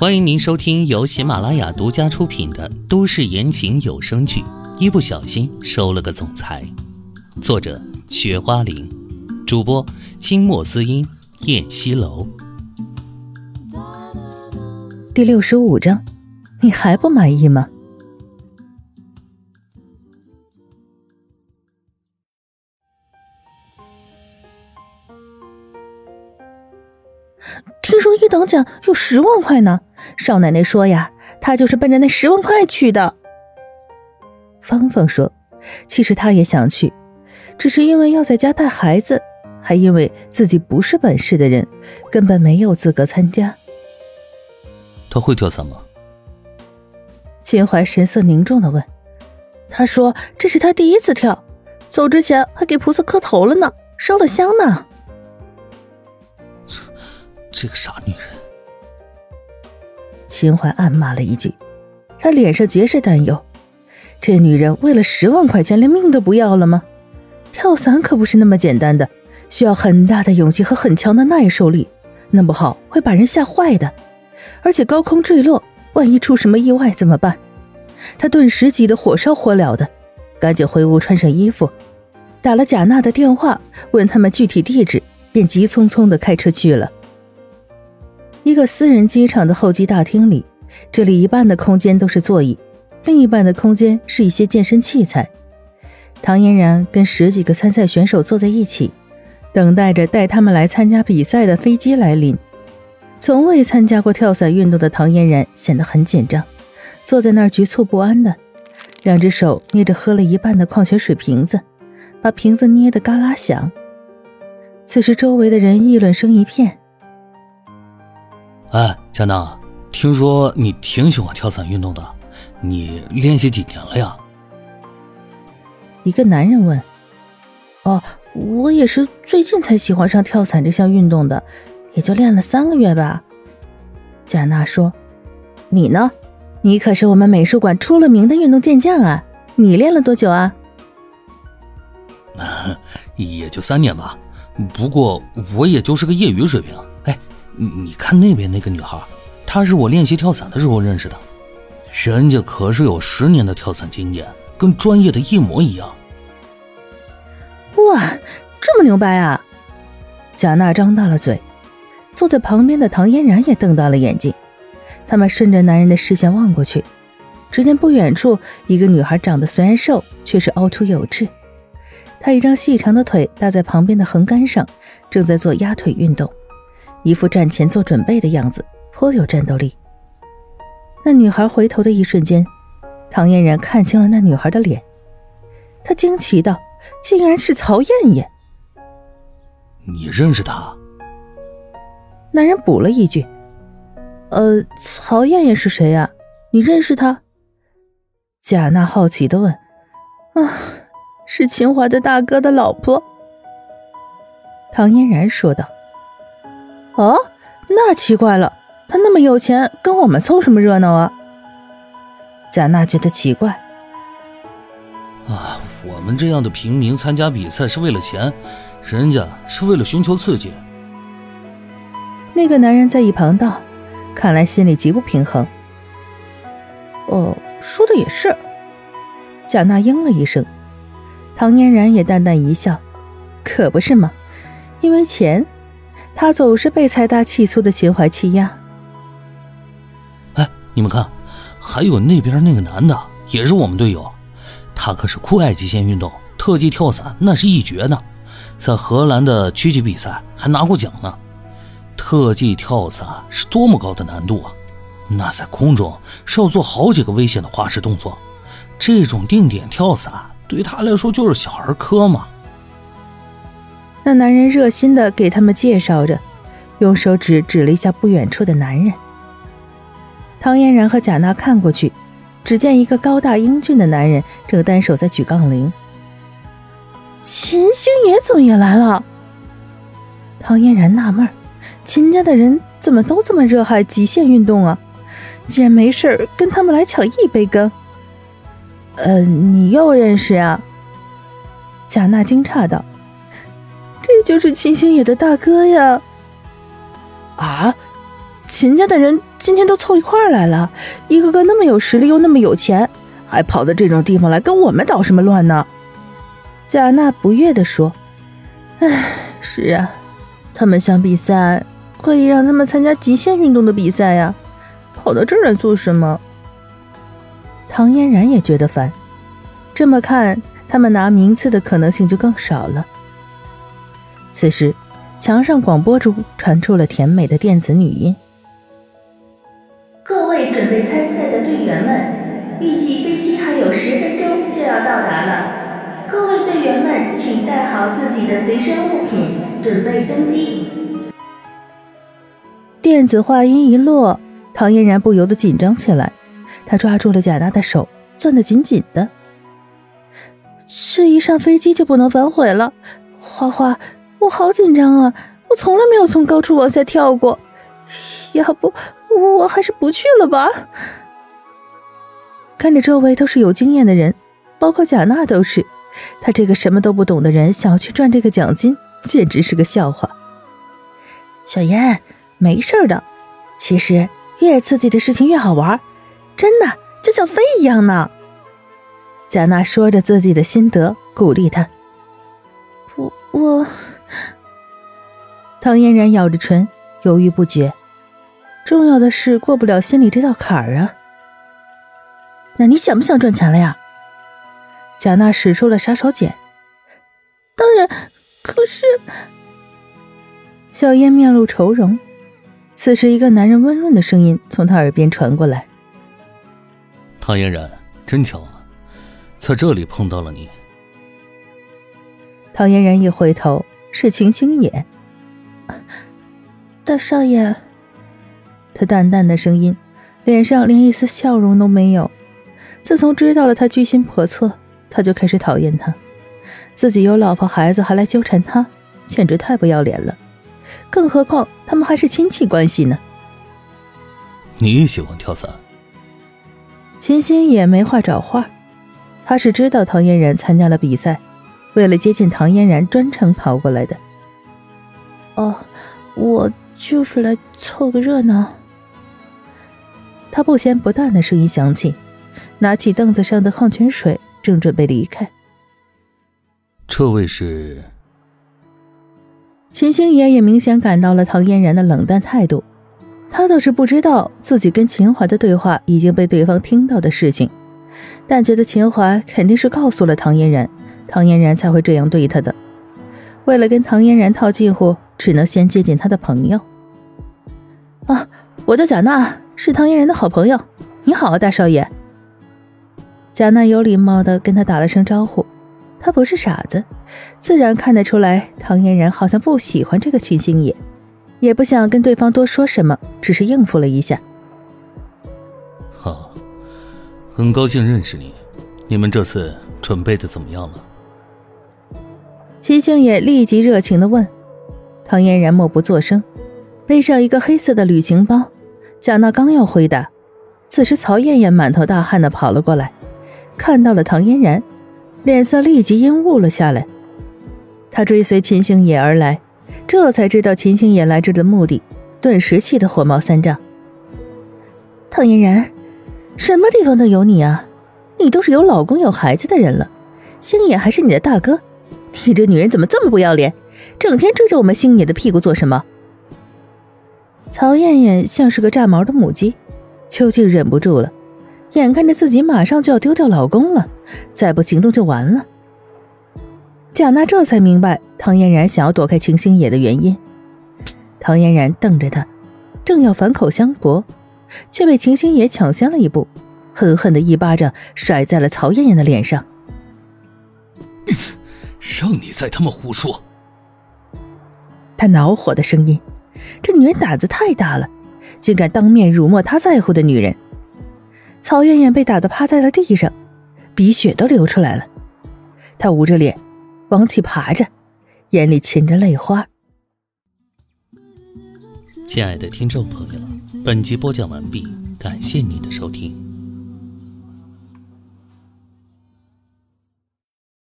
欢迎您收听由喜马拉雅独家出品的都市言情有声剧《一不小心收了个总裁》，作者：雪花玲，主播：清墨滋音、燕西楼。第六十五章，你还不满意吗？听说一等奖有十万块呢，少奶奶说呀，她就是奔着那十万块去的。芳芳说，其实她也想去，只是因为要在家带孩子，还因为自己不是本市的人，根本没有资格参加。她会跳伞吗？秦淮神色凝重的问。他说这是他第一次跳，走之前还给菩萨磕头了呢，烧了香呢。这个傻女人，秦淮暗骂了一句，他脸上皆是担忧。这女人为了十万块钱连命都不要了吗？跳伞可不是那么简单的，需要很大的勇气和很强的耐受力，弄不好会把人吓坏的。而且高空坠落，万一出什么意外怎么办？他顿时急得火烧火燎的，赶紧回屋穿上衣服，打了贾娜的电话，问他们具体地址，便急匆匆的开车去了。一个私人机场的候机大厅里，这里一半的空间都是座椅，另一半的空间是一些健身器材。唐嫣然跟十几个参赛选手坐在一起，等待着带他们来参加比赛的飞机来临。从未参加过跳伞运动的唐嫣然显得很紧张，坐在那儿局促不安的，两只手捏着喝了一半的矿泉水瓶子，把瓶子捏得嘎啦响。此时周围的人议论声一片。哎，佳娜，听说你挺喜欢跳伞运动的，你练习几年了呀？一个男人问。哦，我也是最近才喜欢上跳伞这项运动的，也就练了三个月吧。贾娜说。你呢？你可是我们美术馆出了名的运动健将啊！你练了多久啊？也就三年吧，不过我也就是个业余水平。你看那边那个女孩，她是我练习跳伞的时候认识的，人家可是有十年的跳伞经验，跟专业的一模一样。哇，这么牛掰啊！贾娜张大了嘴，坐在旁边的唐嫣然也瞪大了眼睛。他们顺着男人的视线望过去，只见不远处一个女孩长得虽然瘦，却是凹凸有致。她一张细长的腿搭在旁边的横杆上，正在做压腿运动。一副战前做准备的样子，颇有战斗力。那女孩回头的一瞬间，唐嫣然看清了那女孩的脸，她惊奇道：“竟然是曹艳艳！”你认识她？男人补了一句：“呃，曹艳艳是谁呀？你认识她？”贾娜好奇的问：“啊，是秦淮的大哥的老婆。”唐嫣然说道。哦，那奇怪了，他那么有钱，跟我们凑什么热闹啊？贾娜觉得奇怪。啊，我们这样的平民参加比赛是为了钱，人家是为了寻求刺激。那个男人在一旁道：“看来心里极不平衡。”哦，说的也是。贾娜应了一声，唐嫣然也淡淡一笑：“可不是吗？因为钱。”他总是被财大气粗的秦淮欺压。哎，你们看，还有那边那个男的，也是我们队友，他可是酷爱极限运动，特技跳伞那是一绝呢，在荷兰的区级比赛还拿过奖呢。特技跳伞是多么高的难度啊！那在空中是要做好几个危险的花式动作，这种定点跳伞对他来说就是小儿科嘛。那男人热心的给他们介绍着，用手指指了一下不远处的男人。唐嫣然和贾娜看过去，只见一个高大英俊的男人正单手在举杠铃。秦星野怎么也来了？唐嫣然纳闷秦家的人怎么都这么热爱极限运动啊？竟然没事跟他们来抢一杯羹。呃，你又认识啊？贾娜惊诧道。这就是秦星野的大哥呀！啊，秦家的人今天都凑一块儿来了，一个个那么有实力又那么有钱，还跑到这种地方来跟我们捣什么乱呢？贾娜不悦地说：“唉，是啊，他们想比赛，可以让他们参加极限运动的比赛呀，跑到这儿来做什么？”唐嫣然也觉得烦，这么看，他们拿名次的可能性就更少了。此时，墙上广播中传出了甜美的电子女音。各位准备参赛的队员们，预计飞机还有十分钟就要到达了。各位队员们，请带好自己的随身物品，准备登机。电子话音一落，唐嫣然不由得紧张起来，她抓住了贾娜的手，攥得紧紧的。这一上飞机就不能反悔了，花花，我好紧张啊！我从来没有从高处往下跳过，要不……我还是不去了吧。看着周围都是有经验的人，包括贾娜都是，他这个什么都不懂的人想要去赚这个奖金，简直是个笑话。小妍，没事的。其实越刺激的事情越好玩，真的就像飞一样呢。贾娜说着自己的心得，鼓励他。不，我。唐嫣然咬着唇，犹豫不决。重要的是过不了心里这道坎儿啊！那你想不想赚钱了呀？贾娜使出了杀手锏。当然，可是小燕面露愁容。此时，一个男人温润的声音从她耳边传过来：“唐嫣然，真巧啊，在这里碰到了你。”唐嫣然一回头，是秦星野。大少爷。他淡淡的声音，脸上连一丝笑容都没有。自从知道了他居心叵测，他就开始讨厌他。自己有老婆孩子还来纠缠他，简直太不要脸了。更何况他们还是亲戚关系呢。你喜欢跳伞？秦心也没话找话，他是知道唐嫣然参加了比赛，为了接近唐嫣然专程跑过来的。哦，我就是来凑个热闹。他不咸不淡的声音响起，拿起凳子上的矿泉水，正准备离开。这位是秦星爷，也明显感到了唐嫣然的冷淡态度。他倒是不知道自己跟秦淮的对话已经被对方听到的事情，但觉得秦淮肯定是告诉了唐嫣然，唐嫣然才会这样对他的。为了跟唐嫣然套近乎，只能先接近他的朋友。啊，我叫贾娜。是唐嫣然的好朋友，你好啊，大少爷。贾娜有礼貌的跟他打了声招呼，他不是傻子，自然看得出来唐嫣然好像不喜欢这个秦星野，也不想跟对方多说什么，只是应付了一下。好，很高兴认识你，你们这次准备的怎么样了？秦星野立即热情的问，唐嫣然默不作声，背上一个黑色的旅行包。贾娜刚要回答，此时曹艳艳满头大汗的跑了过来，看到了唐嫣然，脸色立即阴雾了下来。她追随秦星野而来，这才知道秦星野来这的目的，顿时气得火冒三丈。唐嫣然，什么地方都有你啊！你都是有老公有孩子的人了，星野还是你的大哥，你这女人怎么这么不要脸，整天追着我们星野的屁股做什么？曹艳艳像是个炸毛的母鸡，究竟忍不住了，眼看着自己马上就要丢掉老公了，再不行动就完了。贾娜这才明白唐嫣然想要躲开秦星野的原因。唐嫣然瞪着他，正要反口相驳，却被秦星野抢先了一步，狠狠的一巴掌甩在了曹艳艳的脸上。让你再他妈胡说！他恼火的声音。这女人胆子太大了，竟敢当面辱没他在乎的女人。曹艳艳被打得趴在了地上，鼻血都流出来了。她捂着脸，往起爬着，眼里噙着泪花。亲爱的听众朋友，本集播讲完毕，感谢您的收听。